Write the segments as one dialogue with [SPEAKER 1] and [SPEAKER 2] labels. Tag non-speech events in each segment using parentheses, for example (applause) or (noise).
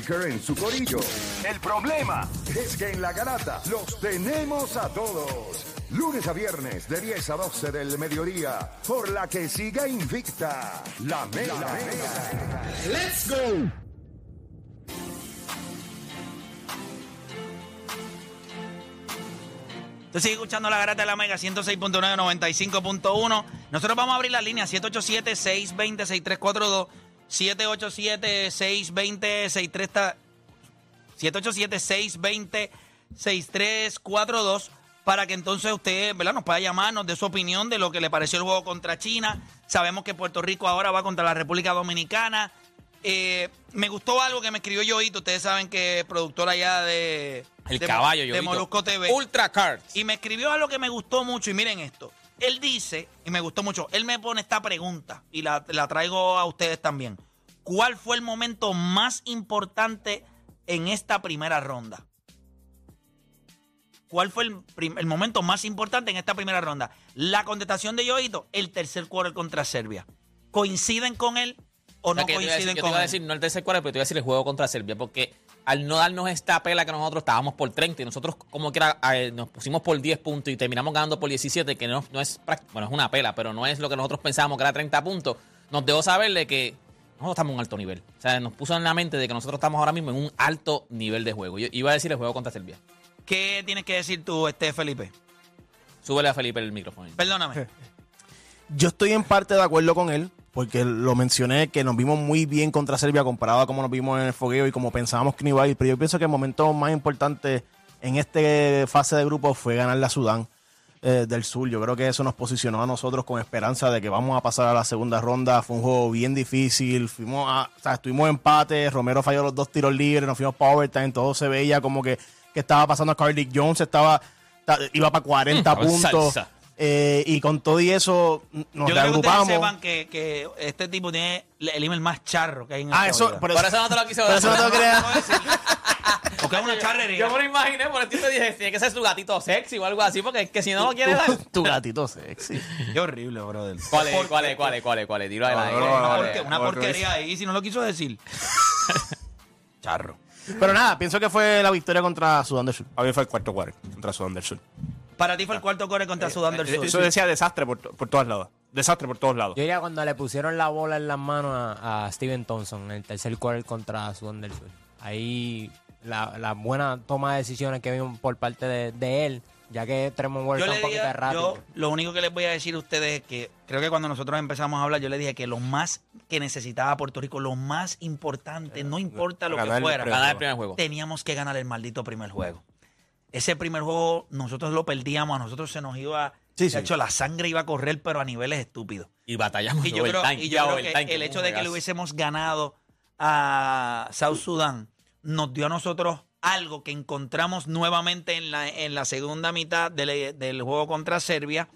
[SPEAKER 1] Baker en su corillo. El problema es que en la garata los tenemos a todos. Lunes a viernes de 10 a 12 del mediodía, por la que siga invicta la mega. ¡Let's go!
[SPEAKER 2] Usted sigue escuchando la garata de la Mega 106.9, 95.1. Nosotros vamos a abrir la línea 787-620-6342. 787-620-63... 787-620-6342 para que entonces usted ¿verdad? nos pueda llamarnos de su opinión de lo que le pareció el juego contra China. Sabemos que Puerto Rico ahora va contra la República Dominicana. Eh, me gustó algo que me escribió Yoito. Ustedes saben que es productor allá de...
[SPEAKER 3] El
[SPEAKER 2] de-
[SPEAKER 3] caballo,
[SPEAKER 2] De. Molusco TV.
[SPEAKER 3] Ultra Cards.
[SPEAKER 2] Y me escribió algo que me gustó mucho. Y miren esto. Él dice, y me gustó mucho, él me pone esta pregunta y la, la traigo a ustedes también. ¿Cuál fue el momento más importante en esta primera ronda? ¿Cuál fue el, el momento más importante en esta primera ronda? La contestación de Yoito, el tercer quarter contra Serbia. ¿Coinciden con él o no
[SPEAKER 3] O sea, que yo te iba a decir-
[SPEAKER 2] coinciden
[SPEAKER 3] yo te
[SPEAKER 2] con
[SPEAKER 3] iba a
[SPEAKER 2] él?
[SPEAKER 3] decir, no el tercer cuarto, pero te iba a decir el juego contra Serbia, porque al no darnos esta pela que nosotros estábamos por 30 y nosotros como que nos pusimos por 10 puntos y terminamos ganando por 17, que no, no es bueno, es una pela, pero no es lo que nosotros pensábamos que era 30 puntos, nos dejó saberle que nosotros estamos en un alto nivel. O sea, nos puso en la mente de que nosotros estamos ahora mismo en un alto nivel de juego. Yo iba a decir el juego contra Serbia.
[SPEAKER 2] ¿Qué tienes que decir tú, este Felipe?
[SPEAKER 3] Súbele a Felipe el micrófono.
[SPEAKER 2] Perdóname. (laughs)
[SPEAKER 4] Yo estoy en parte de acuerdo con él, porque lo mencioné que nos vimos muy bien contra Serbia comparado a cómo nos vimos en el fogueo y como pensábamos que no iba a ir. Pero yo pienso que el momento más importante en esta fase de grupo fue ganar la Sudán eh, del Sur. Yo creo que eso nos posicionó a nosotros con esperanza de que vamos a pasar a la segunda ronda. Fue un juego bien difícil. Fuimos a, o sea, estuvimos en empate. Romero falló los dos tiros libres. Nos fuimos para overtime. Todo se veía como que, que estaba pasando a Cardick Jones. Estaba, ta- iba para 40
[SPEAKER 3] Estaba en
[SPEAKER 4] puntos.
[SPEAKER 3] salsa.
[SPEAKER 4] Eh, y con todo y eso nos
[SPEAKER 2] Yo creo que ustedes
[SPEAKER 4] reagrupamos.
[SPEAKER 2] sepan que, que este tipo tiene el email más charro que hay en
[SPEAKER 4] Ah,
[SPEAKER 2] esta
[SPEAKER 4] eso, por
[SPEAKER 3] Por
[SPEAKER 4] eso,
[SPEAKER 3] eso no te lo quise (laughs)
[SPEAKER 4] por eso no te lo quería-
[SPEAKER 2] Porque es una charrería.
[SPEAKER 3] Yo me lo imaginé, por eso te dije, tiene que ser su gatito sexy o algo así, porque es que si no lo quiere dar. (laughs)
[SPEAKER 4] tu gatito sexy.
[SPEAKER 2] Qué horrible, brother.
[SPEAKER 3] ¿Cuál es? ¿Cuál es? ¿Cuál es? ¿Cuál es? ¿Cuál es? Dilo ahí.
[SPEAKER 4] No,
[SPEAKER 3] ahí.
[SPEAKER 4] no, no,
[SPEAKER 2] Una, porquería ahí, si no lo quiso decir. (laughs) Charro.
[SPEAKER 4] Pero nada, pienso que fue la victoria contra Sudán del Sur. A mí fue el cuarto cuarto contra Sudán del Sur.
[SPEAKER 2] Para ti fue el cuarto core contra Sudán del Sur.
[SPEAKER 4] Eso decía desastre por, por todos lados. Desastre por todos lados.
[SPEAKER 5] Yo diría cuando le pusieron la bola en las manos a, a Steven Thompson en el tercer quarter contra Sudán del Sur. Ahí la, la buena toma de decisiones que vimos por parte de, de él, ya que Tremont
[SPEAKER 2] Yo
[SPEAKER 5] está un poquito
[SPEAKER 2] dije,
[SPEAKER 5] rápido.
[SPEAKER 2] yo lo único que les voy a decir a ustedes es que creo que cuando nosotros empezamos a hablar, yo le dije que lo más que necesitaba Puerto Rico, lo más importante, no importa lo que fuera,
[SPEAKER 4] premio.
[SPEAKER 3] Ganar el primer juego.
[SPEAKER 2] teníamos que ganar el maldito primer juego. Ese primer juego nosotros lo perdíamos, a nosotros se nos iba,
[SPEAKER 4] Sí,
[SPEAKER 2] de
[SPEAKER 4] sí.
[SPEAKER 2] hecho la sangre iba a correr, pero a niveles estúpidos.
[SPEAKER 3] Y batallamos
[SPEAKER 2] Y yo creo, y yo creo que el hecho de que le hubiésemos ganado a South Sudan nos dio a nosotros algo que encontramos nuevamente en la, en la segunda mitad del, del juego contra Serbia.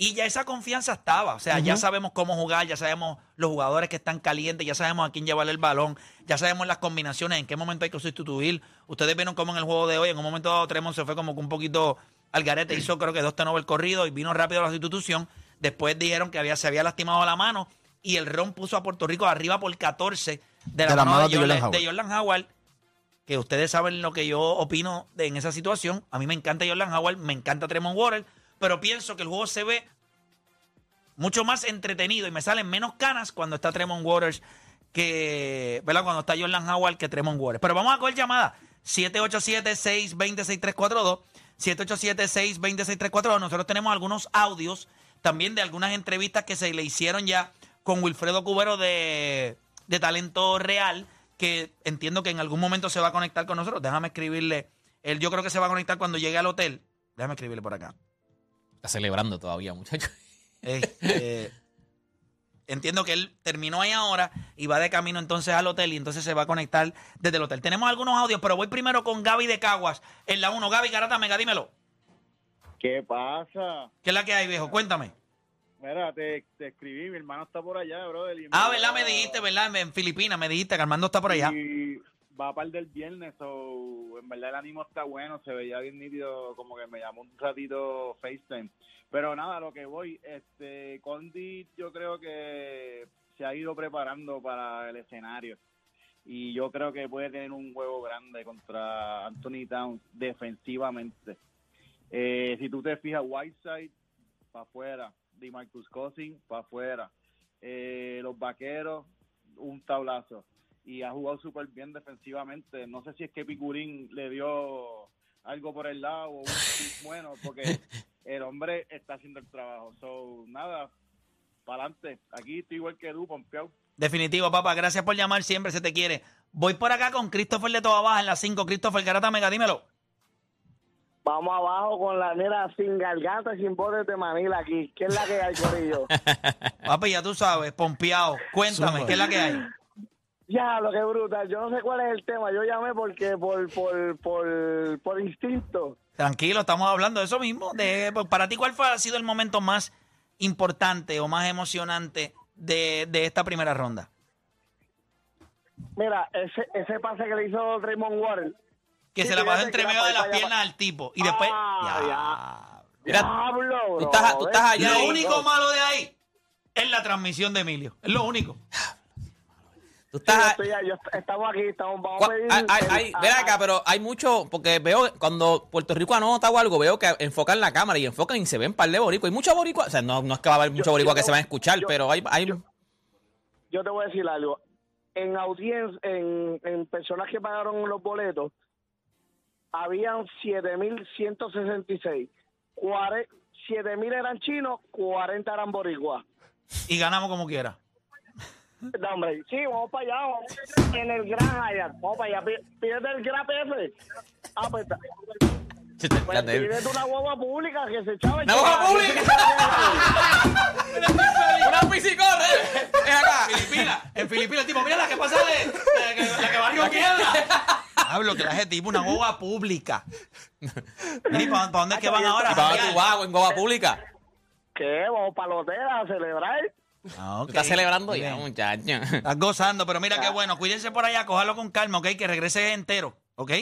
[SPEAKER 2] Y ya esa confianza estaba. O sea, ya sabemos cómo jugar, ya sabemos los jugadores que están calientes, ya sabemos a quién llevarle el balón, ya sabemos las combinaciones, en qué momento hay que sustituir. Ustedes vieron cómo en el juego de hoy, en un momento dado, Tremont se fue como que un poquito al garete, hizo creo que dos turnovers corrido y vino rápido la sustitución. Después dijeron que había, se había lastimado la mano y el Ron puso a Puerto Rico arriba por 14 de la,
[SPEAKER 4] De la
[SPEAKER 2] mano,
[SPEAKER 4] mano
[SPEAKER 2] de.
[SPEAKER 4] Jordan Howard
[SPEAKER 2] que ustedes saben lo que yo opino de, en esa situación. A mí me encanta Jordan Howard, me encanta Tremont Water, pero pienso que el juego se ve mucho más entretenido y me salen menos canas cuando está Tremont Waters que, ¿verdad? Cuando está Jordan Howard que Tremont Waters. Pero vamos a coger llamada. 787-620-6342. 787-620-6342. Nosotros tenemos algunos audios también de algunas entrevistas que se le hicieron ya con Wilfredo Cubero de, de Talento Real, que entiendo que en algún momento se va a conectar con nosotros. Déjame escribirle. Él yo creo que se va a conectar cuando llegue al hotel. Déjame escribirle por acá.
[SPEAKER 3] Está celebrando todavía, muchachos.
[SPEAKER 2] Este, entiendo que él terminó ahí ahora y va de camino entonces al hotel y entonces se va a conectar desde el hotel. Tenemos algunos audios, pero voy primero con Gaby de Caguas en la 1. Gaby Garata Mega, dímelo.
[SPEAKER 6] ¿Qué pasa?
[SPEAKER 2] ¿Qué es la que hay, viejo? Cuéntame.
[SPEAKER 6] Mira, te, te escribí, mi hermano está por allá, brother. y
[SPEAKER 2] Ah, ¿verdad? Me dijiste, ¿verdad? En Filipinas me dijiste que Armando está por allá.
[SPEAKER 6] Y va a par del viernes, o en verdad el ánimo está bueno, se veía bien nítido, como que me llamó un ratito FaceTime. Pero nada, lo que voy, este, Condi yo creo que se ha ido preparando para el escenario. y yo creo que puede tener un juego grande contra Anthony Towns defensivamente. Eh, si tú te fijas, Whiteside para afuera, DeMarcus Cousins para afuera, eh, los vaqueros un tablazo y ha jugado súper bien defensivamente. No sé si es que Picurín le dio algo por el lado o un (laughs) bueno, porque el hombre está haciendo el trabajo. So, nada, para adelante. Aquí estoy igual que tú, pompeado.
[SPEAKER 2] Definitivo, papá. Gracias por llamar. Siempre se te quiere. Voy por acá con Christopher de Toda Baja en la 5. Christopher Garata Mega, dímelo.
[SPEAKER 7] Vamos abajo con la nera sin garganta y sin botes de Manila aquí. ¿Qué es la que hay, Corillo? (laughs)
[SPEAKER 2] Papi, ya tú sabes, pompeado. Cuéntame, ¿qué es la que hay?
[SPEAKER 7] Ya, lo que brutal. Yo no sé cuál es el tema. Yo llamé porque por, por, por, por instinto.
[SPEAKER 2] Tranquilo, estamos hablando de eso mismo. De, para ti, ¿cuál fue, ha sido el momento más importante o más emocionante de, de esta primera ronda?
[SPEAKER 7] Mira, ese, ese pase que le hizo Draymond Warren.
[SPEAKER 2] Que
[SPEAKER 7] Sí,
[SPEAKER 2] se la pasó entre medio de
[SPEAKER 7] la
[SPEAKER 2] las piernas al tipo. Y después.
[SPEAKER 7] Ah,
[SPEAKER 3] Mira,
[SPEAKER 7] Diablo,
[SPEAKER 3] tú estás, tú
[SPEAKER 7] bro.
[SPEAKER 3] estás allá.
[SPEAKER 2] Lo único malo de ahí es la transmisión de Emilio. Es lo único.
[SPEAKER 3] Tú
[SPEAKER 7] Sí, yo
[SPEAKER 3] estás,
[SPEAKER 7] estoy- yo- estamos aquí, estamos, vamos a pedir...
[SPEAKER 3] hay- hay- ven acá, pero hay mucho, porque veo cuando Puerto Rico anota o algo, veo que enfocan la cámara y enfocan y se ven un par de boricuas. Hay muchos boricuas, o sea, no, no es que va a haber muchos boricuas
[SPEAKER 7] yo
[SPEAKER 3] que se van a escuchar,
[SPEAKER 7] yo-
[SPEAKER 3] pero hay, hay
[SPEAKER 7] yo te voy a decir algo. En audiencia, en, en personas que pagaron los boletos, habían 7.166. Cuare- 7.000 eran chinos, 40 eran boricuas.
[SPEAKER 2] Y ganamos como quiera. (laughs)
[SPEAKER 7] No, hombre, sí, vamos para allá. Vamos en el Gran Hyatt. Vamos para allá. Pí- Pídete el Gran PF. Ah, pues, pues pídete una guagua pública que se echaba
[SPEAKER 3] ¡Una guagua pública! ¡Una piscicona! ¡Es acá!
[SPEAKER 2] Filipinas. En Filipinas, tipo, mira la que pasa de. La que, la que barrió piedra. Hablo que la gente tipo una boba pública. Mira, ¿y ¿para, para dónde es que van ahora?
[SPEAKER 3] ¿Y para tú vas, en Goba Pública?
[SPEAKER 7] ¿Qué? Vamos para el hotel a celebrar.
[SPEAKER 2] Ah,
[SPEAKER 3] estás celebrando ya, muchacho.
[SPEAKER 2] Estás gozando, pero mira qué bueno. Cuídense por allá, cójalo con calma, ¿ok? Que regrese entero, ¿ok?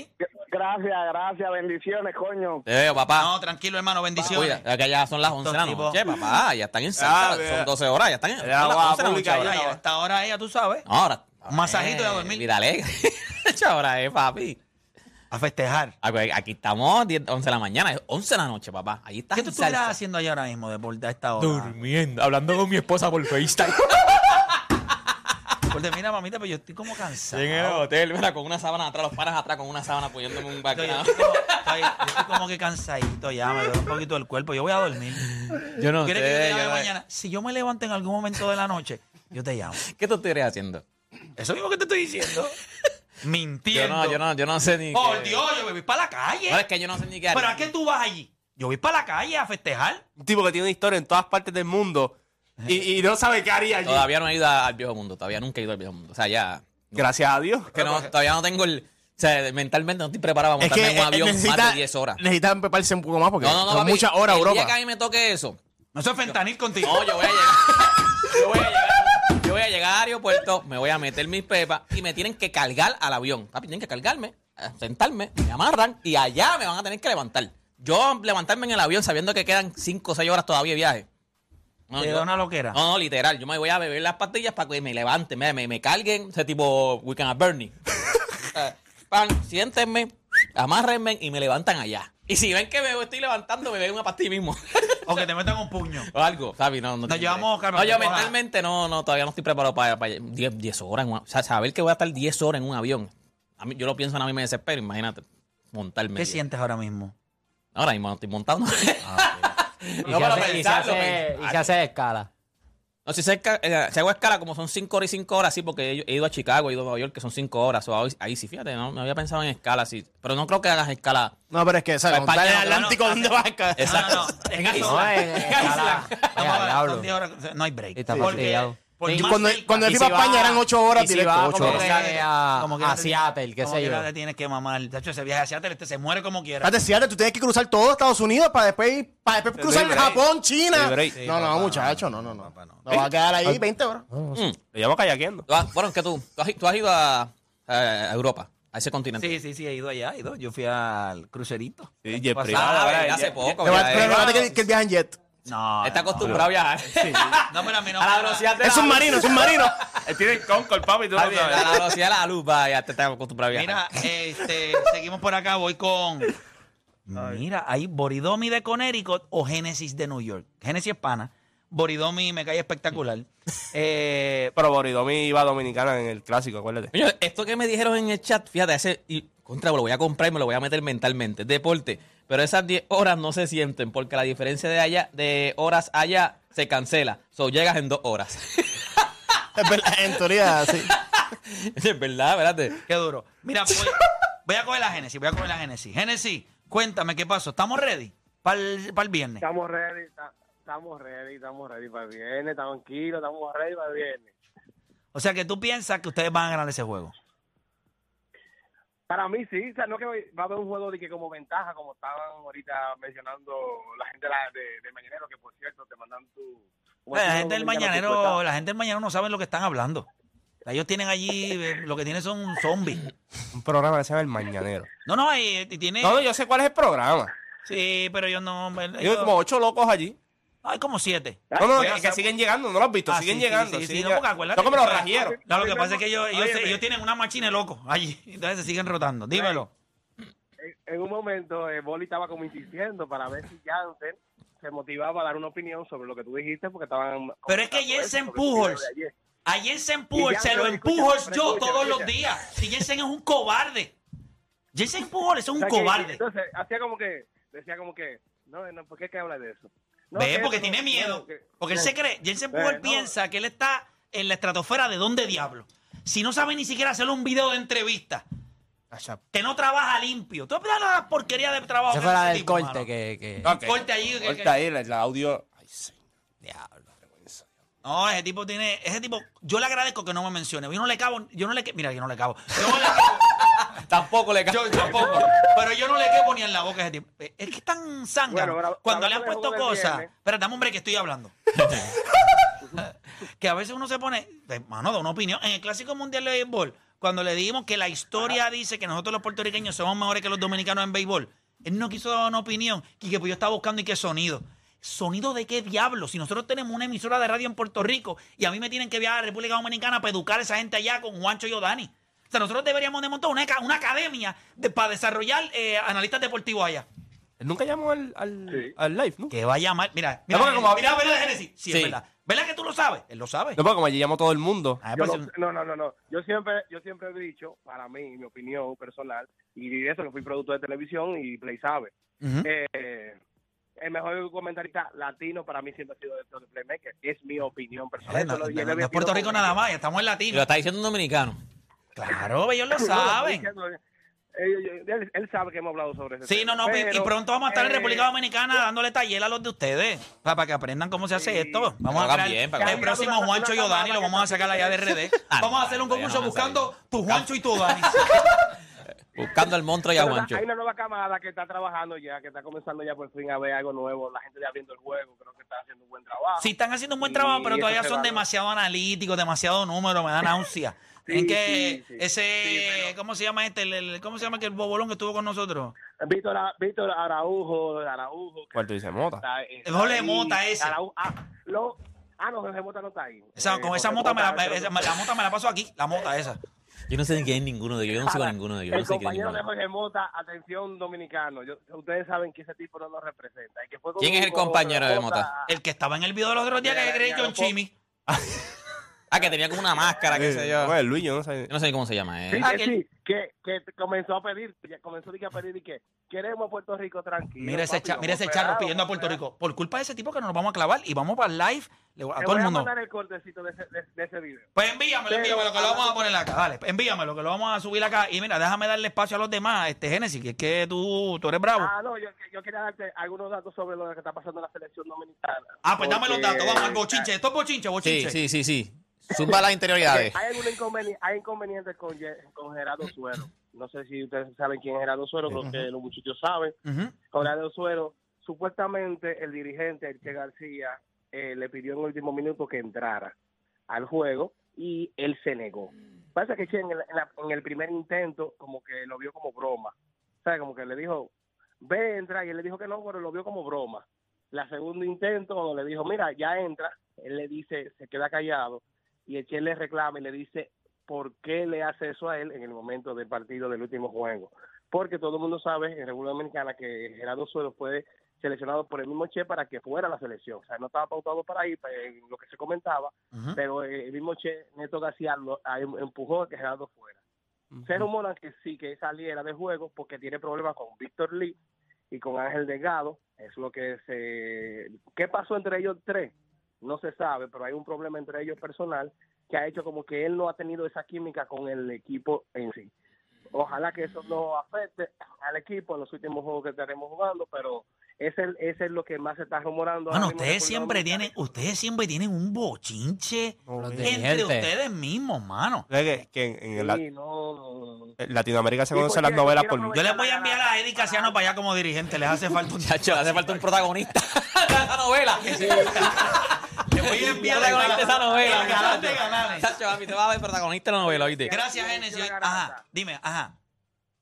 [SPEAKER 7] Gracias, gracias. Bendiciones, coño.
[SPEAKER 3] Te veo, papá.
[SPEAKER 2] No, tranquilo, hermano, bendiciones.
[SPEAKER 3] Cuida, es que ya son las 11 de la noche, papá. Ya están en Santa,
[SPEAKER 4] mira.
[SPEAKER 3] son 12 horas, ya están en son
[SPEAKER 4] Ya,
[SPEAKER 3] las
[SPEAKER 4] guapa
[SPEAKER 3] 11 de la noche
[SPEAKER 4] pública,
[SPEAKER 3] ahora.
[SPEAKER 2] Ahora, ella, tú sabes,
[SPEAKER 3] ahora.
[SPEAKER 2] Un masajito y a dormir.
[SPEAKER 3] Vida alegre. (laughs) Esa hora es, papi.
[SPEAKER 2] A festejar.
[SPEAKER 3] Aquí aquí estamos 10, 11 de la mañana, es 11 de la noche, papá. Ahí estás
[SPEAKER 2] ¿Qué tú
[SPEAKER 3] salsa.
[SPEAKER 2] haciendo allá ahora mismo de por- a esta hora?
[SPEAKER 3] Durmiendo, hablando con mi esposa por FaceTime.
[SPEAKER 2] Porque mira, mamita, pero yo estoy como cansado.
[SPEAKER 3] en el hotel, mira, con una sábana atrás, los panas atrás con una sábana apoyándome un
[SPEAKER 2] Yo, yo
[SPEAKER 3] background.
[SPEAKER 2] estoy como, estoy- yo estoy como que cansadito ya, me duele un poquito el cuerpo. Yo voy a dormir.
[SPEAKER 3] Yo no
[SPEAKER 2] ¿Quieres que yo
[SPEAKER 3] sé.
[SPEAKER 2] mañana? Si yo me levanto en algún momento de la noche, yo te llamo.
[SPEAKER 3] ¿Qué tú estás haciendo?
[SPEAKER 2] Eso mismo que te estoy diciendo.
[SPEAKER 3] Yo
[SPEAKER 2] Mintiendo.
[SPEAKER 3] no, yo no, yo no sé ni.
[SPEAKER 2] Por
[SPEAKER 3] qué-
[SPEAKER 2] Dios, yo voy para la calle.
[SPEAKER 3] No, es que yo no sé ni qué.
[SPEAKER 2] ¿Pero a qué tú vas allí? Yo voy para la calle a festejar.
[SPEAKER 4] Un tipo que tiene una historia en todas partes del mundo y, y no sabe qué haría allí.
[SPEAKER 3] Todavía no he ido al viejo mundo, todavía nunca he ido al viejo mundo. O sea, ya.
[SPEAKER 4] Gracias a Dios.
[SPEAKER 3] Que no, todavía no tengo el. O sea, mentalmente no estoy preparado para
[SPEAKER 4] Es
[SPEAKER 3] montarme
[SPEAKER 4] que
[SPEAKER 3] en un
[SPEAKER 4] eh,
[SPEAKER 3] avión
[SPEAKER 4] necesita,
[SPEAKER 3] más de 10 horas.
[SPEAKER 4] necesita prepararse un poco más porque
[SPEAKER 3] No, no, no,
[SPEAKER 4] son
[SPEAKER 3] papi.
[SPEAKER 4] muchas horas
[SPEAKER 3] el
[SPEAKER 4] Europa.
[SPEAKER 3] día que a mí me toque eso,
[SPEAKER 2] No soy fentanil contigo.
[SPEAKER 3] no, yo voy a llegar. (laughs) yo voy a llegar. Voy a llegar al aeropuerto, me voy a meter mis pepas y me tienen que cargar al avión. Papi, tienen que cargarme, sentarme, me amarran y allá me van a tener que levantar. Yo levantarme en el avión sabiendo que quedan 5 o 6 horas todavía de viaje. No,
[SPEAKER 2] Te
[SPEAKER 3] yo-
[SPEAKER 2] da una loquera.
[SPEAKER 3] No, no, literal. Yo me voy a beber las pastillas para que me levanten, me, me, me carguen, ese tipo Weekend at Bernie. (laughs) Eh, Pan, siéntenme, amárrenme y me levantan allá. Y si ven que me estoy levantando, me beben una pastilla mismo. (laughs)
[SPEAKER 2] O que te metan un puño.
[SPEAKER 3] o algo, ¿sabes? No, no,
[SPEAKER 2] Nos llevamos,
[SPEAKER 3] No, yo
[SPEAKER 2] ojalá.
[SPEAKER 3] mentalmente no, no, todavía no estoy preparado para, para 10, 10 horas. En una- o sea, saber que voy a estar 10 horas en un avión. A mí, yo lo pienso, a mí me desespero. Imagínate, montarme.
[SPEAKER 2] ¿Qué sientes ahora mismo?
[SPEAKER 3] Ahora mismo no estoy montando. (laughs)
[SPEAKER 5] Y,
[SPEAKER 3] No,
[SPEAKER 5] se,
[SPEAKER 3] pero
[SPEAKER 5] hace, y, se, hace, y se hace escala.
[SPEAKER 3] No, si, se, eh, si hago escala, como son 5 horas y 5 horas, sí, porque he, ido a Chicago, he ido a Nueva York, que son 5 horas. o ahí, ahí sí, fíjate, no, no había pensado en escala, sí. Pero no creo que hagas escala.
[SPEAKER 4] No, pero es que, ¿sabes? En
[SPEAKER 3] España,
[SPEAKER 4] el Atlántico,
[SPEAKER 2] no, no,
[SPEAKER 4] ¿dónde (laughs) vas a?
[SPEAKER 3] Exacto.
[SPEAKER 2] No, no, no. En
[SPEAKER 3] Isla.
[SPEAKER 5] No, en escala.
[SPEAKER 2] Vamos
[SPEAKER 5] Mira,
[SPEAKER 2] a ver,
[SPEAKER 5] diablo.
[SPEAKER 2] son 10 horas, no hay break.
[SPEAKER 5] Está
[SPEAKER 2] Porque más
[SPEAKER 4] Cuando, cuando
[SPEAKER 5] Y
[SPEAKER 4] él iba
[SPEAKER 5] si
[SPEAKER 4] a España
[SPEAKER 5] va-
[SPEAKER 4] eran 8 horas
[SPEAKER 5] y si
[SPEAKER 4] directo.
[SPEAKER 5] va
[SPEAKER 4] 8
[SPEAKER 5] como
[SPEAKER 4] horas.
[SPEAKER 5] que a,
[SPEAKER 2] como
[SPEAKER 5] a
[SPEAKER 2] quiera te-
[SPEAKER 5] Seattle, qué
[SPEAKER 2] como
[SPEAKER 5] sé
[SPEAKER 2] quiera
[SPEAKER 5] yo.
[SPEAKER 2] te tienes que mamar. Tacho, ese viaje a Seattle este se muere como quiera.
[SPEAKER 4] Espérate, Seattle, tú tienes que cruzar todo Estados Unidos para después, ir- para después cruzar
[SPEAKER 8] break.
[SPEAKER 4] Japón, China.
[SPEAKER 8] Sí, break.
[SPEAKER 2] Sí,
[SPEAKER 4] no, no,
[SPEAKER 2] papá,
[SPEAKER 4] muchacho, no, no, no. No va a quedar ahí 20 horas.
[SPEAKER 3] Mm.
[SPEAKER 8] Lo llevo kayakeando.
[SPEAKER 3] Tú has- Bueno, que tú, tú has, tú has ido a, a Europa, a ese continente.
[SPEAKER 2] Sí, sí, sí, he ido allá, he ido. Yo fui al crucerito.
[SPEAKER 8] Sí, jet privado,
[SPEAKER 3] Ah,
[SPEAKER 8] ¿verdad?
[SPEAKER 3] hace poco.
[SPEAKER 4] Pero
[SPEAKER 3] ya, eh.
[SPEAKER 4] que el viaje en jet.
[SPEAKER 2] No,
[SPEAKER 3] Está
[SPEAKER 2] no,
[SPEAKER 3] acostumbrado a viajar.
[SPEAKER 2] No, pero a mí no
[SPEAKER 3] a la
[SPEAKER 2] me-
[SPEAKER 3] velocidad de
[SPEAKER 4] Es un marino, es un marino.
[SPEAKER 8] Él tiene el Concord, papi, tú
[SPEAKER 3] Está
[SPEAKER 8] lo
[SPEAKER 3] bien, a
[SPEAKER 8] sabes.
[SPEAKER 3] la velocidad de la luz, va, ya te estás acostumbrado a viajar.
[SPEAKER 2] Mira, este, seguimos por acá, voy con... Mira, hay Boridomi de Connecticut o Génesis de New York. Génesis es pana. Boridomi me cae espectacular. (laughs) Eh,
[SPEAKER 8] Pero Boridomi iba a Dominicana en el clásico, acuérdate.
[SPEAKER 3] Esto que me dijeron en el chat, fíjate, ese, y contra, lo voy a comprar y me lo voy a meter mentalmente. Deporte. Pero esas 10 horas no se sienten porque la diferencia de allá, de horas allá, se cancela. So, llegas en dos horas. (laughs)
[SPEAKER 4] Es verdad, en teoría, sí. (laughs)
[SPEAKER 3] es verdad, espérate.
[SPEAKER 2] qué duro. Mira, voy, voy a coger la Génesis, voy a coger la Génesis. Génesis, cuéntame qué pasó. ¿Estamos ready para el, para el viernes?
[SPEAKER 9] Estamos ready, ta- estamos ready, estamos ready para el viernes, estamos tranquilos, estamos ready para el viernes.
[SPEAKER 2] O sea, que tú piensas que ustedes van a ganar ese juego.
[SPEAKER 9] Para mí sí, o sea, no que va a haber un juego de que como ventaja, como estaban ahorita mencionando la gente de, la- de, de Mañanero, que por cierto te mandan tu...
[SPEAKER 2] la gente del mañanero, la gente del mañanero no sabe lo que están hablando. Ellos tienen allí, eh, lo que tienen son zombies.
[SPEAKER 8] Un programa que se llama El Mañanero.
[SPEAKER 2] No, no, y, y tiene.
[SPEAKER 8] No, yo sé cuál es el programa.
[SPEAKER 2] Sí, pero yo no.
[SPEAKER 8] Hay
[SPEAKER 2] ellos-
[SPEAKER 8] como ocho locos allí.
[SPEAKER 2] Hay como siete.
[SPEAKER 8] No, no, que, que siguen llegando, no lo has visto,
[SPEAKER 2] Ah,
[SPEAKER 8] siguen
[SPEAKER 2] sí,
[SPEAKER 8] llegando.
[SPEAKER 2] sí, sí,
[SPEAKER 8] siguen
[SPEAKER 2] no,
[SPEAKER 8] llegando.
[SPEAKER 2] porque acuérdate
[SPEAKER 8] Son como los rajieros.
[SPEAKER 2] No, lo que pasa es que ellos, ellos, tienen una machina de locos allí. Entonces se siguen rotando. Dímelo.
[SPEAKER 9] En, en un momento, eh, Boli estaba como insistiendo para ver si Jansen se motivaba a dar una opinión sobre lo que tú dijiste, porque estaban...
[SPEAKER 2] Pero es que Jensen Pujols, a Jensen Pujols se lo empujo yo
[SPEAKER 9] escucha,
[SPEAKER 2] todos los días. Si Jensen es un cobarde. Jensen Pujols es un
[SPEAKER 9] O sea, que-
[SPEAKER 2] cobarde.
[SPEAKER 9] Entonces, hacía como que, decía como que, no, no, ¿por qué que habla de eso? No,
[SPEAKER 2] porque
[SPEAKER 9] eso
[SPEAKER 2] tiene miedo.
[SPEAKER 9] que-
[SPEAKER 2] Porque él se cree. Jensen
[SPEAKER 9] no.
[SPEAKER 2] piensa que él está en la estratosfera de dónde diablo. Si no sabe ni siquiera hacerle un video de entrevista. Que no trabaja limpio. Tú ves la porquería de trabajo
[SPEAKER 5] Esa fue la del
[SPEAKER 2] tipo,
[SPEAKER 5] corte
[SPEAKER 2] mano.
[SPEAKER 5] que... que...
[SPEAKER 2] Corte que- que-
[SPEAKER 8] ahí, el, audio. Ay, sí.
[SPEAKER 5] Diablo.
[SPEAKER 2] No, ese tipo tiene, ese tipo, yo le agradezco que no me mencione. Yo no le cabo, yo no le, mira, yo no le cabo. Yo no le cabo,
[SPEAKER 3] Tampoco le
[SPEAKER 2] yo tampoco, pero yo no le quepo ni en la boca a ese tipo. Eh, Es que es tan zángano.
[SPEAKER 9] Bueno, ahora-
[SPEAKER 2] Cuando le han puesto
[SPEAKER 9] juego
[SPEAKER 2] cosas,
[SPEAKER 9] viernes.
[SPEAKER 2] espérate, dame hombre que estoy hablando. (laughs) que a veces uno se pone, eh, mano, da una opinión. En el Clásico Mundial de Béisbol, cuando le dijimos que la historia dice que nosotros los puertorriqueños somos mejores que los dominicanos en béisbol, él no quiso dar una opinión. Y que pues yo estaba buscando y qué sonido. ¿Sonido de qué diablo? Si nosotros tenemos una emisora de radio en Puerto Rico y a mí me tienen que viajar a la República Dominicana para educar a esa gente allá con Juancho y Odani. O sea, nosotros deberíamos de montar una, una academia de- para desarrollar eh, analistas deportivos allá.
[SPEAKER 8] Él nunca llamó al, al, al live, ¿no?
[SPEAKER 2] Que va a llamar. Mira, mira,
[SPEAKER 8] porque como-
[SPEAKER 2] mira, mira, de Génesis. Sí, es verdad. ¿Verdad que tú lo sabes? Él lo sabe.
[SPEAKER 8] No, porque como allí llamó todo el mundo.
[SPEAKER 2] Ah,
[SPEAKER 9] Yo
[SPEAKER 2] pues,
[SPEAKER 9] no, no, no, no, no. Yo siempre, yo siempre he dicho, para mí, mi opinión personal, y eso que fui productor de televisión y Play sabe,
[SPEAKER 2] ujú.
[SPEAKER 9] eh, el mejor comentarista latino para mí siempre ha sido Héctor de Playmaker. Es mi opinión personal.
[SPEAKER 2] Eh,
[SPEAKER 9] Eso
[SPEAKER 2] no,
[SPEAKER 9] lo-
[SPEAKER 2] no, no
[SPEAKER 9] había
[SPEAKER 2] es Puerto
[SPEAKER 9] sido
[SPEAKER 2] Rico nada más, ya estamos en
[SPEAKER 3] Y lo
[SPEAKER 2] latino.
[SPEAKER 3] está diciendo un dominicano.
[SPEAKER 2] Claro, ellos lo (coughs) saben.
[SPEAKER 9] eh, él, él sabe que hemos hablado sobre eso.
[SPEAKER 2] Sí, no, no, y- y pronto vamos a estar en República Dominicana dándole taller a los de ustedes para, que aprendan cómo se hace
[SPEAKER 9] Sí.
[SPEAKER 2] esto. Vamos a crear
[SPEAKER 3] hagan bien, para que
[SPEAKER 2] el próximo. Juancho y Odani, lo vamos a sacar allá de RD. (laughs)
[SPEAKER 3] Ah,
[SPEAKER 2] Vamos a hacer un concurso
[SPEAKER 3] no
[SPEAKER 2] buscando tu Juancho y tu Odani. (laughs)
[SPEAKER 3] Buscando al monstruo y a Juancho.
[SPEAKER 9] Hay una nueva camada que está trabajando ya, que está comenzando ya por fin a ver algo nuevo. La gente ya viendo el juego, creo que está haciendo un buen trabajo.
[SPEAKER 2] Sí, están haciendo un buen
[SPEAKER 9] Y
[SPEAKER 2] trabajo, pero todavía son demasiado analíticos, demasiado números, me da náusea. (laughs)
[SPEAKER 9] Sí,
[SPEAKER 2] en que
[SPEAKER 9] sí, sí.
[SPEAKER 2] ese,
[SPEAKER 9] Sí, pero-
[SPEAKER 2] ¿cómo se llama este? El, el- ¿Cómo se llama que el bobolón que estuvo con nosotros?
[SPEAKER 9] Víctor, Víctor Araujo, Araujo. que
[SPEAKER 8] ¿Cuál tú dices, Mota?
[SPEAKER 9] está- está
[SPEAKER 2] El Jorge. Mota ese.
[SPEAKER 9] Araujo- ah, lo- ah, no, Jorge Mota no está ahí.
[SPEAKER 2] Esa-
[SPEAKER 9] Eh,
[SPEAKER 2] con esa mota me la, esa- la mota me la paso aquí, la mota esa.
[SPEAKER 3] Yo no sé de quién es ninguno de ellos. Yo no sigo
[SPEAKER 9] Ahora, (laughs)
[SPEAKER 3] ninguno de ellos. Yo
[SPEAKER 9] El
[SPEAKER 3] no sé quién es
[SPEAKER 9] compañero de Jorge Mota, atención dominicano. Yo- ustedes saben que ese tipo no nos representa. y que fue con
[SPEAKER 3] ¿Quién es el
[SPEAKER 9] con
[SPEAKER 3] compañero de
[SPEAKER 9] Mota-
[SPEAKER 3] Mota?
[SPEAKER 2] El que estaba en el video de los otros días que creí
[SPEAKER 9] mira,
[SPEAKER 2] John Chimmy.
[SPEAKER 3] Ah, que tenía como una máscara, qué sé yo.
[SPEAKER 8] ¿Cómo es Luis? Yo no sé.
[SPEAKER 3] Yo no sé cómo se llama.
[SPEAKER 9] Sí,
[SPEAKER 3] Eh.
[SPEAKER 2] Ah,
[SPEAKER 9] que- sí, que, que comenzó a pedir, ya comenzó a pedir y que queremos Puerto Rico tranquilo.
[SPEAKER 2] Mira ese,
[SPEAKER 9] papi,
[SPEAKER 2] cha- mira ese
[SPEAKER 9] a
[SPEAKER 2] charro pidiendo a Puerto. Rico. Por culpa de ese tipo que nos vamos a clavar y vamos para el live le- a
[SPEAKER 9] Te
[SPEAKER 2] todo
[SPEAKER 9] voy
[SPEAKER 2] el
[SPEAKER 9] a
[SPEAKER 2] mundo.
[SPEAKER 9] mandar el cortecito de ese, de, de ese video.
[SPEAKER 2] Pues envíamelo,
[SPEAKER 9] Pero,
[SPEAKER 2] envíamelo, que lo vamos a poner acá. Dale, envíamelo, que lo vamos a subir acá. Y mira, déjame darle espacio a los demás, este Génesis, que es que tú, tú eres bravo.
[SPEAKER 9] Ah, no, yo, yo quería darte algunos datos sobre lo que está pasando en la selección dominicana.
[SPEAKER 2] Ah, pues dame los
[SPEAKER 9] Porque-
[SPEAKER 2] datos, vamos al bochinche. Esto es bochinche,
[SPEAKER 3] Sí,
[SPEAKER 2] bochinche.
[SPEAKER 3] sí, sí, sí. Zumba las interioridades. (laughs)
[SPEAKER 9] Hay algún inconveniente, hay inconvenientes con, con Gerardo Suero. No sé si ustedes saben quién es Gerardo Suero, creo que los muchachos saben.
[SPEAKER 2] Ujú.
[SPEAKER 9] Con Gerardo Suero, supuestamente el dirigente, Elche García, eh, le pidió en el último minuto que entrara al juego y él se negó. Pasa que Che en el, en la- en el primer intento como que lo vio como broma. ¿Sabes? Como que le dijo, ve, entra, y él le dijo que no, pero lo vio como broma. La segundo intento, cuando le dijo, mira, ya entra, él le dice, se queda callado, y el Che le reclama y le dice, ¿por qué le hace eso a él en el momento del partido del último juego? Porque todo el mundo sabe en República Dominicana que Gerardo Suero fue seleccionado por el mismo Che para que fuera a la selección. O sea, no estaba pautado para ir, en lo que se comentaba, pero eh, el mismo Che, Neto García, lo, empujó a que Gerardo fuera. Se rumora que sí, que saliera de juego porque tiene problemas con Víctor Lee y con Ángel Delgado. Es lo que se... ¿Qué pasó entre ellos tres? No se sabe, pero hay un problema entre ellos personal que ha hecho como que él no ha tenido esa química con el equipo en sí. Ojalá que eso no afecte al equipo en los últimos juegos que estaremos jugando, pero ese, es- ese es lo que más se está rumorando.
[SPEAKER 2] Bueno, ustedes siempre tienen, ustedes siempre tienen un bochinche entre ustedes mismos, mano.
[SPEAKER 8] ¿Sabes que, que en, en la-
[SPEAKER 9] Sí, no, no, no.
[SPEAKER 8] en Latinoamérica se conocen las novelas por...
[SPEAKER 2] Yo les voy a enviar a Eddie Casiano para allá como dirigente. Les hace falta un
[SPEAKER 3] Chacho, hace falta un protagonista (laughs) de esa novela.
[SPEAKER 2] Le voy a enviar
[SPEAKER 3] protagonista de esa novela.
[SPEAKER 2] el galán de
[SPEAKER 3] muchacho.
[SPEAKER 2] galanes.
[SPEAKER 3] Chacho, a mí te va a ver protagonista de la novela, oíste.
[SPEAKER 2] Gracias, Genesis. Ajá, dime, ajá.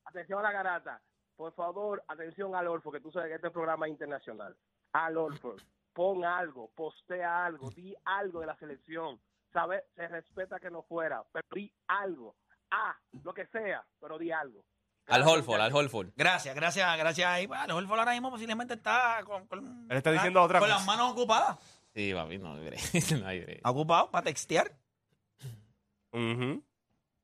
[SPEAKER 9] Atención a la garata. Por favor, atención al Orfo, que tú sabes que este programa es internacional. Al Orfo, pon algo, postea algo, di algo de la selección. ¿Sabes? Se respeta que no fuera, pero di algo. Ah, lo que sea, pero di algo.
[SPEAKER 3] Al Holford, al Holford.
[SPEAKER 2] Gracias, gracias, gracias. Ahí, pues, a lo mejor ahora mismo posiblemente está con, con-
[SPEAKER 8] Él está diciendo otra
[SPEAKER 2] con
[SPEAKER 8] cosa.
[SPEAKER 2] las manos ocupadas.
[SPEAKER 3] Sí, papi, no hay break, (laughs) no hay break.
[SPEAKER 2] Ocupado para textear.
[SPEAKER 8] Ujú.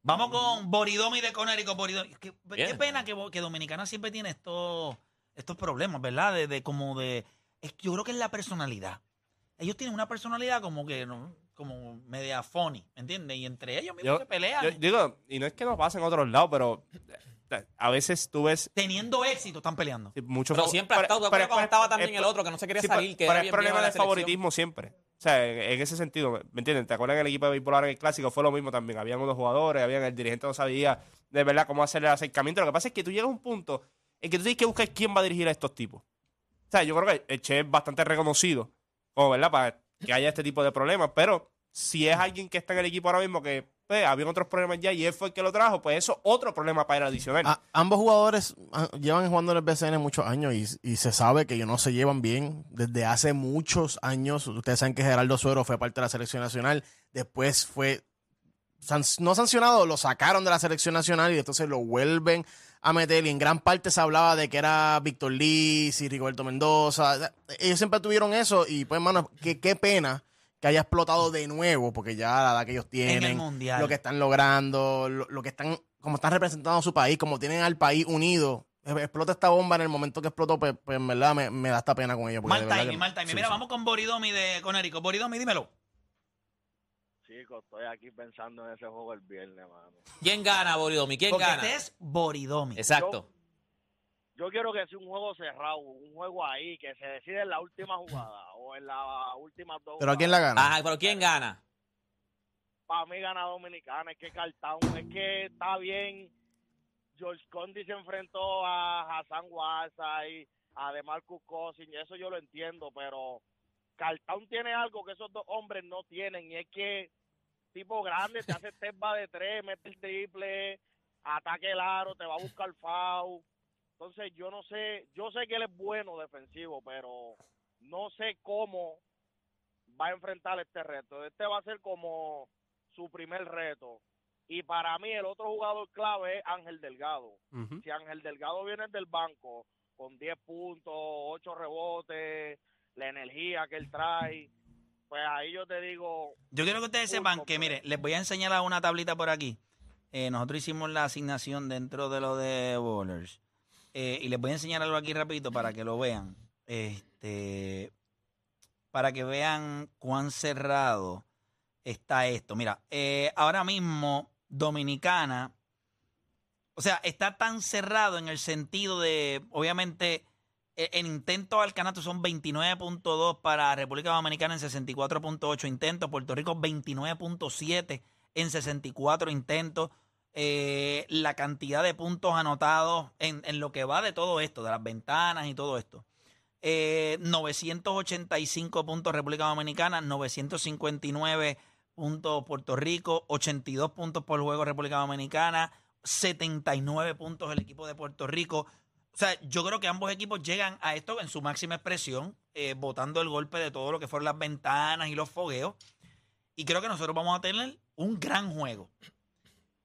[SPEAKER 2] Vamos con Boridomi de Conérico. Boridomi. Qué, qué
[SPEAKER 3] Bien.
[SPEAKER 2] pena que, que Dominicana siempre tiene estos, estos problemas, ¿verdad? De, de como de. es- yo creo que es la personalidad. Ellos tienen una personalidad como que, ¿no? como media funny, ¿me entiendes? Y entre ellos mismos
[SPEAKER 8] Yo-
[SPEAKER 2] se pelean.
[SPEAKER 8] Yo digo, y no es que no pase en otros lados, pero a veces tú ves
[SPEAKER 2] Teniendo éxito están peleando.
[SPEAKER 8] mucho
[SPEAKER 3] Pero siempre ha estado, ¿tú te acuerdas cuando estaba también el otro que no se quería
[SPEAKER 8] Sí,
[SPEAKER 3] salir,
[SPEAKER 8] pero-
[SPEAKER 3] que
[SPEAKER 8] pero
[SPEAKER 3] era
[SPEAKER 8] es
[SPEAKER 3] bien
[SPEAKER 8] problema
[SPEAKER 3] viejo
[SPEAKER 8] de
[SPEAKER 3] la selección?
[SPEAKER 8] favoritismo siempre. O sea, en, en ese sentido, ¿me entiendes? ¿Te acuerdas que el equipo de béisbol ahora en el clásico fue lo mismo también? Habían unos jugadores, habían, el dirigente no sabía de verdad cómo hacer el acercamiento. Lo que pasa es que tú llegas a un punto en que tú tienes que buscar quién va a dirigir a estos tipos. O sea, yo creo que el Che es bastante reconocido, como, ¿verdad? Para que haya este tipo de problemas, pero si es alguien que está en el equipo ahora mismo que pues, había otros problemas ya y él fue el que lo trajo, pues eso es otro problema para él adicional.
[SPEAKER 4] Ambos jugadores ah, llevan jugando en el BCN muchos años y, se sabe que ellos no se llevan bien desde hace muchos años. Ustedes saben que Gerardo Suero fue parte de la selección nacional, después fue no sancionado, lo sacaron de la selección nacional y entonces lo vuelven a meter y en gran parte se hablaba de que era Víctor Liz y Rigoberto Mendoza. Ellos siempre tuvieron eso y pues, hermano, qué, qué pena que haya explotado de nuevo porque ya la edad que ellos tienen,
[SPEAKER 2] Mundial.
[SPEAKER 4] lo que están logrando, lo, lo que están, como están representando a su país, como tienen al país unido. Eh, Explota esta bomba en el momento que explotó, pues, pues, en verdad me, me da esta pena con ellos.
[SPEAKER 2] Mal timing, mal timing.
[SPEAKER 4] sí,
[SPEAKER 2] Mira,
[SPEAKER 4] sí.
[SPEAKER 2] vamos con Boridomi de Conérico. Boridomi, dímelo.
[SPEAKER 10] Chicos, estoy aquí pensando en ese juego el viernes, mano.
[SPEAKER 3] ¿Quién gana, Boridomi? ¿Quién
[SPEAKER 2] Porque
[SPEAKER 3] gana?
[SPEAKER 2] este es Boridomi.
[SPEAKER 3] Exacto.
[SPEAKER 10] Yo quiero que sea un juego cerrado, un juego ahí, que se decide en la última jugada o en las últimas dos
[SPEAKER 4] Pero ¿a quién la gana?
[SPEAKER 3] Ajá, pero ¿quién gana?
[SPEAKER 10] Para mí gana Dominicana, es que Cartown, es que está bien. George Condi se enfrentó a Hassan Whiteside, a DeMarcus Cousins, eso yo lo entiendo, pero Cartown tiene algo que esos dos hombres no tienen, y es que tipo grande te hace (laughs) step va de tres, mete el triple, ataque el aro, te va a buscar foul. Entonces yo no sé, yo sé que él es bueno defensivo, pero no sé cómo va a enfrentar este reto. Este va a ser como su primer reto. Y para mí el otro jugador clave es Ángel Delgado. Si Ángel Delgado viene del banco con 10 puntos, 8 rebotes, la energía que él trae, pues ahí yo te digo,
[SPEAKER 2] Yo quiero que ustedes sepan que,
[SPEAKER 10] completo.
[SPEAKER 2] mire, les voy a enseñar una tablita por aquí. Eh, nosotros hicimos la asignación dentro de lo de Bowlers. Eh, y les voy a enseñar algo aquí rapidito para que lo vean. Este, para que vean cuán cerrado está esto. Mira, eh, ahora mismo Dominicana, o sea, está tan cerrado en el sentido de, obviamente, e- el intento al canato son 29.2 para República Dominicana en 64.8 intentos, Puerto Rico 29.7 en 64 intentos. Eh, la cantidad de puntos anotados en, lo que va de todo esto, de las ventanas y todo esto. Eh, 985 puntos República Dominicana, 959 puntos Puerto Rico, 82 puntos por juego República Dominicana, 79 puntos el equipo de Puerto Rico. O sea, yo creo que ambos equipos llegan a esto en su máxima expresión, eh, botando el golpe de todo lo que fueron las ventanas y los fogueos. Y creo que nosotros vamos a tener un gran juego.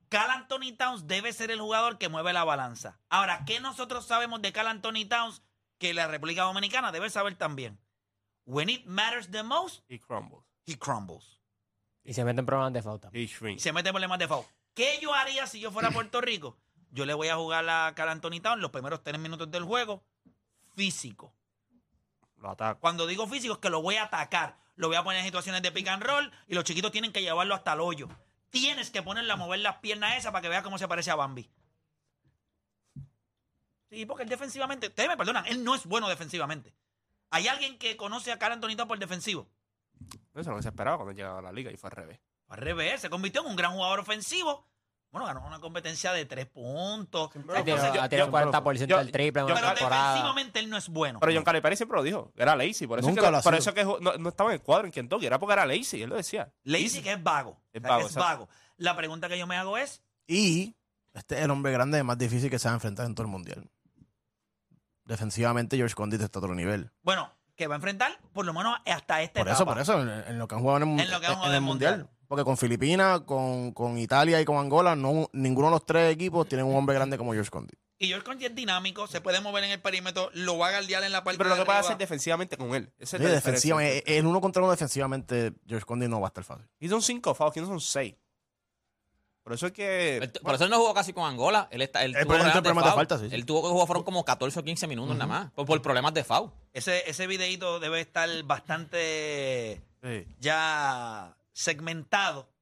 [SPEAKER 2] Cal Anthony Towns debe ser el jugador que mueve la balanza. Ahora, ¿qué nosotros sabemos de Cal Anthony Towns que la República Dominicana debe saber también? When it matters the most,
[SPEAKER 8] Y crumbles.
[SPEAKER 2] he crumbles.
[SPEAKER 5] Y se meten problemas de falta.
[SPEAKER 8] Y
[SPEAKER 2] Y
[SPEAKER 8] shrink.
[SPEAKER 2] se mete en problemas de foul. ¿Qué yo haría si yo fuera a Puerto Rico? Yo le voy a jugar a Cal Anthony Towns los primeros tres minutos del juego físico.
[SPEAKER 8] Lo ataca.
[SPEAKER 2] Cuando digo físico es que lo voy a atacar. Lo voy a poner en situaciones de pick and roll y los chiquitos tienen que llevarlo hasta el hoyo. Tienes que ponerle a mover las piernas esas para que vea cómo se parece a Bambi. Sí, porque él defensivamente, ustedes me perdonan, él no es bueno defensivamente. ¿Hay alguien que conoce a Cal Anthony Towns por defensivo?
[SPEAKER 8] Eso es lo que se esperaba cuando llegaba a la liga y fue al revés.
[SPEAKER 2] Al revés, se convirtió en un gran jugador ofensivo. Bueno, ganó una competencia de tres puntos.
[SPEAKER 5] Ha
[SPEAKER 8] yo-
[SPEAKER 5] ha tirado
[SPEAKER 8] yo-
[SPEAKER 5] 40%
[SPEAKER 8] yo-
[SPEAKER 5] del triple en
[SPEAKER 8] yo-
[SPEAKER 5] una
[SPEAKER 2] pero
[SPEAKER 5] temporada.
[SPEAKER 2] defensivamente él no es bueno.
[SPEAKER 8] Pero John Calipari siempre lo dijo. Era lazy. Por eso,
[SPEAKER 4] Nunca
[SPEAKER 8] es que,
[SPEAKER 4] lo ha
[SPEAKER 8] por
[SPEAKER 4] sido.
[SPEAKER 8] eso que ju- no, no estaba en el cuadro en Kentucky. Era porque era lazy. Él lo decía.
[SPEAKER 2] Lazy que es vago.
[SPEAKER 8] Es
[SPEAKER 2] O sea,
[SPEAKER 8] vago,
[SPEAKER 2] que es
[SPEAKER 8] exacto.
[SPEAKER 2] vago. La pregunta que yo me hago es,
[SPEAKER 4] Y este es el hombre grande más difícil que se va a enfrentar en todo el mundial. Defensivamente, George Condit está a otro nivel.
[SPEAKER 2] bueno, ¿qué va a enfrentar? Por lo menos hasta esta
[SPEAKER 4] Por
[SPEAKER 2] etapa.
[SPEAKER 4] eso, por eso, en, en lo que han jugado en el, mun-
[SPEAKER 2] En lo que han
[SPEAKER 4] en
[SPEAKER 2] jugado
[SPEAKER 4] el
[SPEAKER 2] en el
[SPEAKER 4] mundial. Porque con Filipinas, con, con Italia y con Angola, no, ninguno de los tres equipos tienen un hombre grande como George Condit.
[SPEAKER 2] Y George Conti es dinámico, se puede mover en el perímetro, lo va a guardiar en la parte
[SPEAKER 8] Pero lo
[SPEAKER 2] de
[SPEAKER 8] que puede
[SPEAKER 2] arriba.
[SPEAKER 8] hacer defensivamente con él. Esa es la diferencia.
[SPEAKER 4] el uno contra uno defensivamente, George Condit no va a estar fácil.
[SPEAKER 8] Y son cinco fouls, aquí no son seis. Por eso es que.
[SPEAKER 3] Por eso él no jugó casi con Angola. Él, está, él,
[SPEAKER 4] Él
[SPEAKER 3] tuvo
[SPEAKER 4] por ejemplo,
[SPEAKER 3] problemas de
[SPEAKER 4] falta, sí, sí.
[SPEAKER 3] Él tuvo que jugar fueron como 14 o 15 minutos nada más. Por, por problemas de foul.
[SPEAKER 2] Ese, ese videito debe estar bastante
[SPEAKER 8] Sí.
[SPEAKER 2] ya segmentado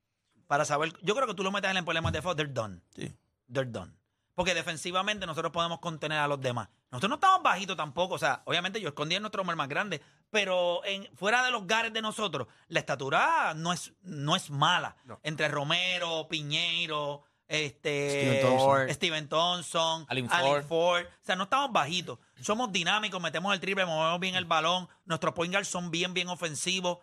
[SPEAKER 2] para saber. Yo creo que tú lo metes en problemas de foul, they're done.
[SPEAKER 4] Sí.
[SPEAKER 2] They're done. Porque defensivamente nosotros podemos contener a los demás. Nosotros no estamos bajitos tampoco. O sea, obviamente yo escondí en nuestro hombre más grande. Pero en, fuera de los gares de nosotros, la estatura no es, no es mala.
[SPEAKER 8] No.
[SPEAKER 2] Entre Romero, Piñeiro, este,
[SPEAKER 4] Steven Thompson.
[SPEAKER 2] Steven Thompson,
[SPEAKER 3] Alin
[SPEAKER 2] Alin
[SPEAKER 3] Ford.
[SPEAKER 2] Ford. O sea, no estamos bajitos. Somos dinámicos, metemos el triple, movemos bien el balón. Nuestros point guards son bien, bien ofensivos.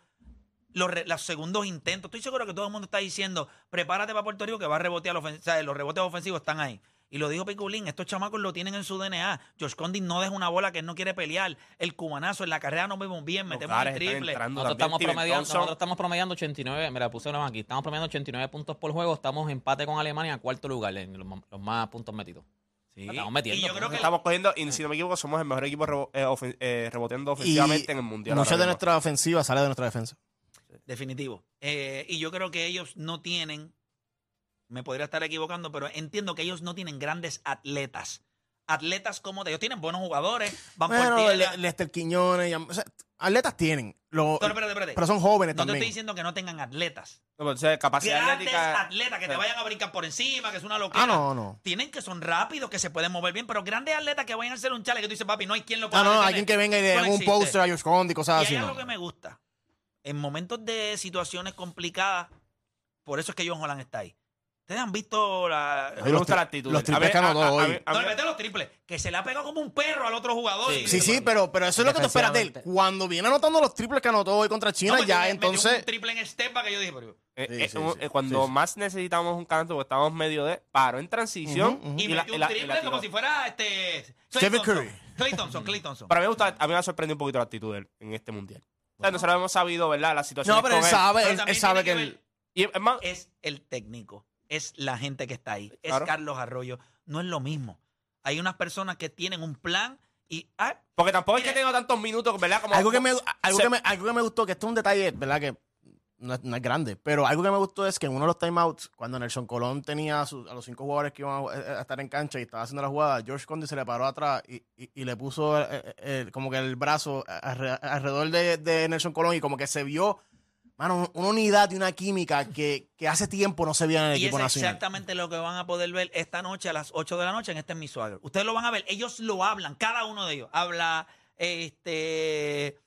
[SPEAKER 2] Los, re- los segundos intentos. Estoy seguro que todo el mundo está diciendo, prepárate para Puerto Rico que va a rebotear. ofen- O sea, los rebotes ofensivos están ahí. Y lo dijo Piculín, estos chamacos lo tienen en su DNA. George Condit no deja una bola que él no quiere pelear. El cubanazo, en la carrera nos vemos bien, metemos el triple.
[SPEAKER 3] Nosotros estamos, promediando, nosotros estamos promediando 89, mira, puse uno aquí, estamos promediando 89 puntos por juego, estamos en empate con Alemania a cuarto lugar en los, más puntos metidos.
[SPEAKER 2] Sí.
[SPEAKER 3] Estamos metiendo,
[SPEAKER 2] Y yo creo que
[SPEAKER 8] Estamos cogiendo, y si no me equivoco, somos el mejor equipo rebo- eh, ofen- eh, reboteando
[SPEAKER 4] Y
[SPEAKER 8] ofensivamente en el mundial.
[SPEAKER 4] mucha
[SPEAKER 8] ahora
[SPEAKER 4] de nuestra ofensiva sale de nuestra defensa.
[SPEAKER 2] Definitivo. Eh, y yo creo que ellos no tienen, me podría estar equivocando, pero entiendo que ellos no tienen grandes atletas. Atletas como de ellos tienen buenos jugadores, van
[SPEAKER 4] Bueno,
[SPEAKER 2] por tierra.
[SPEAKER 4] Le- Lester Quiñones, y- o sea, atletas tienen, lo-
[SPEAKER 2] Pero, espérate, espérate.
[SPEAKER 4] pero son jóvenes
[SPEAKER 2] no te
[SPEAKER 4] también.
[SPEAKER 2] estoy diciendo que no tengan atletas.
[SPEAKER 8] No, pero, o sea, capacidad
[SPEAKER 2] Grandes
[SPEAKER 8] atlética.
[SPEAKER 2] atletas que te
[SPEAKER 8] Sí.
[SPEAKER 2] vayan a brincar por encima, que es una locura.
[SPEAKER 4] Ah, no, no.
[SPEAKER 2] Tienen que son rápidos, que se pueden mover bien, pero grandes atletas que vayan a hacer un chale que tú dices, papi, no hay quien lo pueda
[SPEAKER 4] Ah, no,
[SPEAKER 2] detener.
[SPEAKER 4] alguien que venga y
[SPEAKER 2] no
[SPEAKER 4] un
[SPEAKER 2] existe.
[SPEAKER 4] poster a George Condit, cosas
[SPEAKER 2] Y
[SPEAKER 4] así.
[SPEAKER 2] hay
[SPEAKER 4] No.
[SPEAKER 2] algo que me gusta. En momentos de situaciones complicadas, por eso es que John Holland está ahí. Ustedes han visto la...
[SPEAKER 8] A mí me gusta la actitud.
[SPEAKER 4] los
[SPEAKER 8] A
[SPEAKER 4] triples
[SPEAKER 8] ver,
[SPEAKER 4] que anotó
[SPEAKER 8] a- a
[SPEAKER 4] hoy.
[SPEAKER 2] No, le mete los triples. Que se le ha pegado como un perro al otro jugador. y-
[SPEAKER 4] Sí, sí, pero, pero eso es lo que tú esperas de él. Cuando viene anotando los triples que anotó hoy contra China, ya entonces.
[SPEAKER 2] un triple en step para que yo dije, pero...
[SPEAKER 8] eh,
[SPEAKER 4] Sí,
[SPEAKER 8] eh,
[SPEAKER 4] sí,
[SPEAKER 8] un-
[SPEAKER 4] sí.
[SPEAKER 8] eh, cuando
[SPEAKER 4] Sí, sí.
[SPEAKER 8] más necesitamos un canto, porque estábamos medio de. Paró en transición.
[SPEAKER 2] Y,
[SPEAKER 8] y la-
[SPEAKER 2] metió
[SPEAKER 8] y la-
[SPEAKER 2] un
[SPEAKER 8] y
[SPEAKER 2] triple
[SPEAKER 8] la
[SPEAKER 2] como si fuera este... Clay.
[SPEAKER 4] Curry.
[SPEAKER 2] Clay Thompson, Clay Thompson.
[SPEAKER 8] Para mí, me gusta, a mí me ha sorprendido un poquito la actitud de él en este mundial. O sea, nosotros hemos sabido, ¿verdad? La situación.
[SPEAKER 4] No, pero él sabe,
[SPEAKER 2] Pero
[SPEAKER 4] él, él
[SPEAKER 2] también
[SPEAKER 4] sabe que
[SPEAKER 8] Y es más,
[SPEAKER 2] es el técnico, es la gente que está ahí, es
[SPEAKER 8] Claro.
[SPEAKER 2] Carlos Arroyo. No es lo mismo. Hay unas personas que tienen un plan y... ah,
[SPEAKER 8] porque tampoco es que tenga tantos minutos, ¿verdad? Como,
[SPEAKER 4] Algo que, me, algo,
[SPEAKER 8] se-
[SPEAKER 4] que me, algo que me gustó, que esto es un detalle, ¿verdad? Que no es, no es grande, pero algo que me gustó es que en uno de los timeouts, cuando Nelson Colón tenía a, los cinco jugadores que iban a, a estar en cancha y estaba haciendo la jugada, George Condit se le paró atrás y, y- y le puso eh, eh, eh, como que el brazo alre- alrededor de, de Nelson Colón y como que se vio, mano, una unidad y una química que, que hace tiempo no se veía en el
[SPEAKER 2] Y es
[SPEAKER 4] equipo nacional.
[SPEAKER 2] exactamente lo que van a poder ver esta noche a las 8 de la noche en este es mi Swagger. Ustedes lo van a ver, ellos lo hablan, cada uno de ellos. Habla este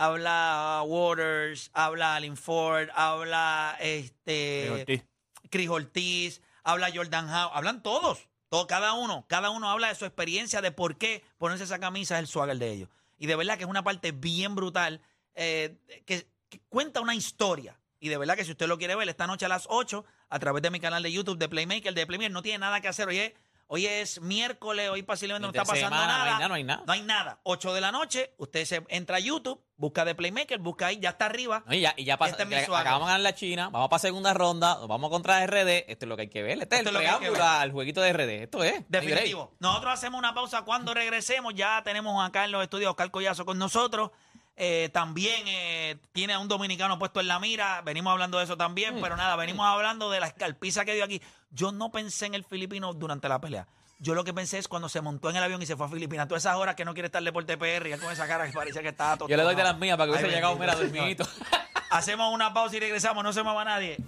[SPEAKER 2] habla Waters, habla Allen Ford, habla este
[SPEAKER 8] Ortiz.
[SPEAKER 2] Chris Ortiz, habla Jordan Howe, hablan todos, todo, cada uno, cada uno habla de su experiencia, de por qué ponerse esa camisa es el swagger de ellos. Y de verdad que es una parte bien brutal, eh, que, que cuenta una historia. Y de verdad que si usted lo quiere ver esta noche a las 8, a través de mi canal de YouTube de Playmaker, de Playmaker, no tiene nada que hacer. Oye, Hoy es miércoles, hoy posiblemente no está pasando
[SPEAKER 3] semana, no hay
[SPEAKER 2] nada.
[SPEAKER 3] nada, no hay nada.
[SPEAKER 2] No hay nada. 8 de la noche, usted se entra a YouTube, busca de Playmaker, busca ahí, ya está arriba.
[SPEAKER 3] No, y ya, y ya pasa,
[SPEAKER 2] Este es
[SPEAKER 3] acabamos de ganar la China, vamos para segunda ronda, nos vamos contra RD, esto es lo que hay que ver, este
[SPEAKER 2] Esto
[SPEAKER 3] es
[SPEAKER 2] es
[SPEAKER 3] el
[SPEAKER 2] lo que hay que
[SPEAKER 3] preámbulo
[SPEAKER 2] ver.
[SPEAKER 3] al jueguito de RD, esto es.
[SPEAKER 2] Definitivo. Nosotros hacemos una pausa cuando regresemos. Ya tenemos acá en los estudios Oscar Collazo con nosotros. Eh, también eh, tiene a un dominicano puesto en la mira. Venimos hablando de eso también.
[SPEAKER 3] Mm.
[SPEAKER 2] Pero nada, venimos hablando de la escalpiza que dio aquí. Yo no pensé en el filipino durante la pelea. Yo lo que pensé es cuando se montó en el avión y se fue a Filipinas. Todas esas horas que no quiere estar Deporte PR y él con esa cara que parecía que estaba todo.
[SPEAKER 3] Yo le doy de las mías para que hubiese llegado, mira, dormidito.
[SPEAKER 2] Hacemos una pausa y regresamos. No se mueva nadie.